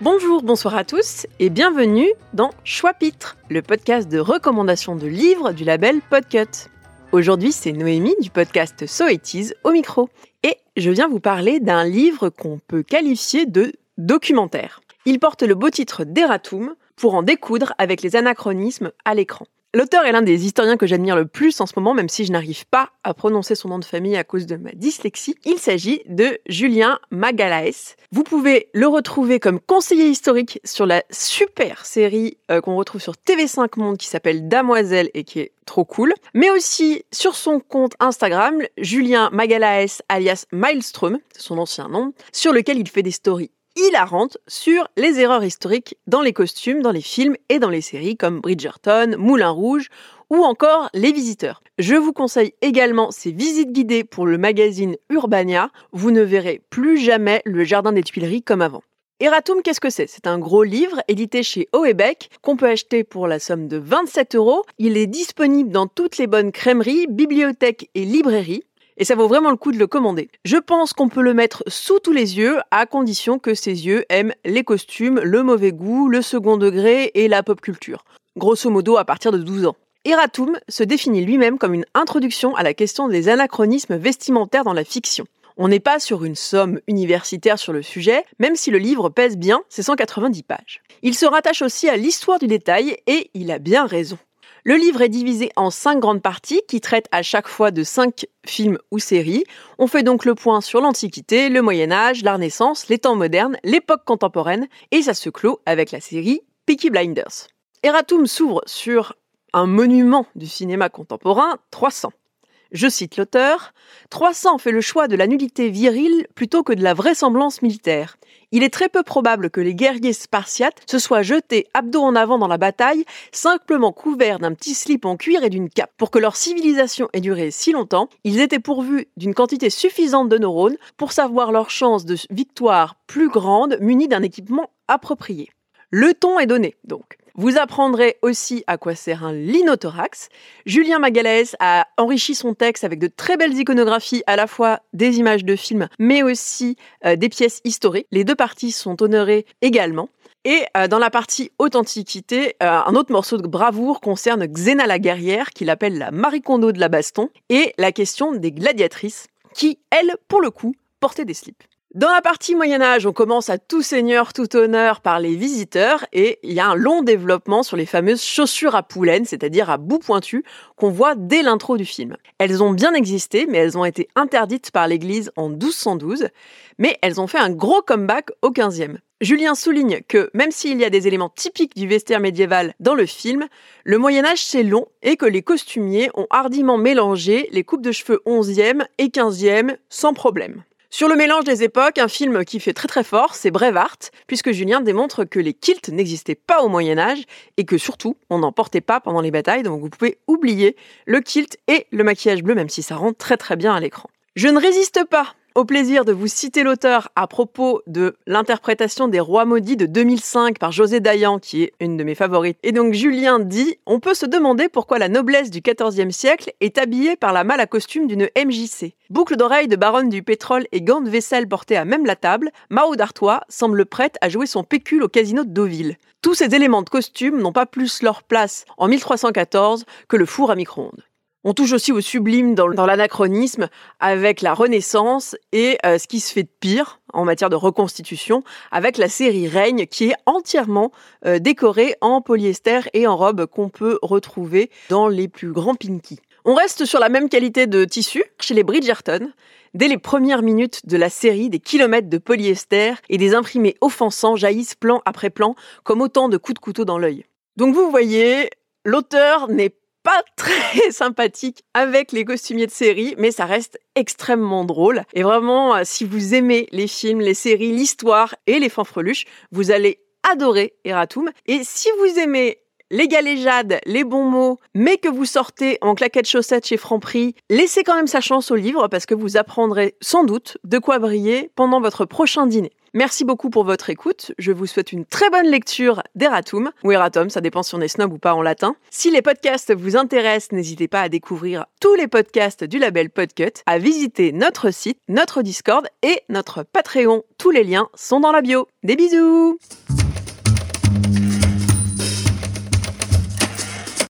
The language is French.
Bonjour, bonsoir à tous et bienvenue dans Choix-Pitre, le podcast de recommandation de livres du label Podcut. Aujourd'hui, c'est Noémie du podcast So It au micro et je viens vous parler d'un livre qu'on peut qualifier de documentaire. Il porte le beau titre d'Eratum pour en découdre avec les anachronismes à l'écran. L'auteur est l'un des historiens que j'admire le plus en ce moment, même si je n'arrive pas à prononcer son nom de famille à cause de ma dyslexie. Il s'agit de Julien Magalaes. Vous pouvez le retrouver comme conseiller historique sur la super série euh, qu'on retrouve sur TV5 Monde qui s'appelle Damoiselle et qui est trop cool, mais aussi sur son compte Instagram, Julien Magalaes alias Milestrom, c'est son ancien nom, sur lequel il fait des stories hilarante sur les erreurs historiques dans les costumes, dans les films et dans les séries comme Bridgerton, Moulin Rouge ou encore Les Visiteurs. Je vous conseille également ses visites guidées pour le magazine Urbania. Vous ne verrez plus jamais le Jardin des Tuileries comme avant. Eratum, qu'est-ce que c'est? C'est un gros livre édité chez Oebec qu'on peut acheter pour la somme de 27 euros. Il est disponible dans toutes les bonnes crèmeries, bibliothèques et librairies et ça vaut vraiment le coup de le commander. Je pense qu'on peut le mettre sous tous les yeux à condition que ses yeux aiment les costumes, le mauvais goût, le second degré et la pop culture. Grosso modo à partir de 12 ans. Eratum se définit lui-même comme une introduction à la question des anachronismes vestimentaires dans la fiction. On n'est pas sur une somme universitaire sur le sujet, même si le livre pèse bien ses 190 pages. Il se rattache aussi à l'histoire du détail et il a bien raison. Le livre est divisé en cinq grandes parties qui traitent à chaque fois de cinq films ou séries. On fait donc le point sur l'Antiquité, le Moyen Âge, la Renaissance, les temps modernes, l'époque contemporaine, et ça se clôt avec la série Peaky Blinders. Eratum s'ouvre sur un monument du cinéma contemporain, 300. Je cite l'auteur, 300 fait le choix de la nullité virile plutôt que de la vraisemblance militaire. Il est très peu probable que les guerriers spartiates se soient jetés abdos en avant dans la bataille, simplement couverts d'un petit slip en cuir et d'une cape. Pour que leur civilisation ait duré si longtemps, ils étaient pourvus d'une quantité suffisante de neurones pour savoir leur chance de victoire plus grande munis d'un équipement approprié. Le ton est donné, donc. Vous apprendrez aussi à quoi sert un linothorax. Julien Magalhaes a enrichi son texte avec de très belles iconographies, à la fois des images de films, mais aussi euh, des pièces historiques. Les deux parties sont honorées également. Et euh, dans la partie authenticité, euh, un autre morceau de bravoure concerne Xena la guerrière, qu'il appelle la Marie Kondo de la baston, et la question des gladiatrices, qui, elles, pour le coup, portaient des slips. Dans la partie Moyen Âge, on commence à tout seigneur, tout honneur par les visiteurs et il y a un long développement sur les fameuses chaussures à poulaine, c'est-à-dire à bout pointu, qu'on voit dès l'intro du film. Elles ont bien existé, mais elles ont été interdites par l'Église en 1212, mais elles ont fait un gros comeback au 15e. Julien souligne que même s'il y a des éléments typiques du vestiaire médiéval dans le film, le Moyen Âge c'est long et que les costumiers ont hardiment mélangé les coupes de cheveux 11e et 15e sans problème. Sur le mélange des époques, un film qui fait très très fort, c'est Brevard, puisque Julien démontre que les kilts n'existaient pas au Moyen Âge et que surtout, on n'en portait pas pendant les batailles, donc vous pouvez oublier le kilt et le maquillage bleu, même si ça rend très très bien à l'écran. Je ne résiste pas au plaisir de vous citer l'auteur à propos de l'interprétation des Rois maudits de 2005 par José Dayan, qui est une de mes favorites. Et donc Julien dit On peut se demander pourquoi la noblesse du XIVe siècle est habillée par la malle à costume d'une MJC. Boucle d'oreille de baronne du pétrole et gants de vaisselle portés à même la table, Mao d'Artois semble prête à jouer son pécule au casino de Deauville. Tous ces éléments de costume n'ont pas plus leur place en 1314 que le four à micro-ondes. On touche aussi au sublime dans, l'anachronisme avec la Renaissance et euh, ce qui se fait de pire en matière de reconstitution avec la série Règne qui est entièrement euh, décorée en polyester et en robe qu'on peut retrouver dans les plus grands pinky. On reste sur la même qualité de tissu chez les Bridgerton. Dès les premières minutes de la série, des kilomètres de polyester et des imprimés offensants jaillissent plan après plan comme autant de coups de couteau dans l'œil. Donc vous voyez, l'auteur n'est pas très sympathique avec les costumiers de série, mais ça reste extrêmement drôle. Et vraiment, euh, si vous aimez les films, les séries, l'histoire et les fanfreluches, vous allez adorer Eratum. Et si vous aimez les galéjades, les bons mots, mais que vous sortez en claquettes chaussettes chez Franprix, laissez quand même sa chance au livre parce que vous apprendrez sans doute de quoi briller pendant votre prochain dîner. Merci beaucoup pour votre écoute. Je vous souhaite une très bonne lecture d'Eratum, ou Eratum, ça dépend si on est snob ou pas en latin. Si les podcasts vous intéressent, n'hésitez pas à découvrir tous les podcasts du label Podcut, à visiter notre site, notre Discord et notre Patreon. Tous les liens sont dans la bio. Des bisous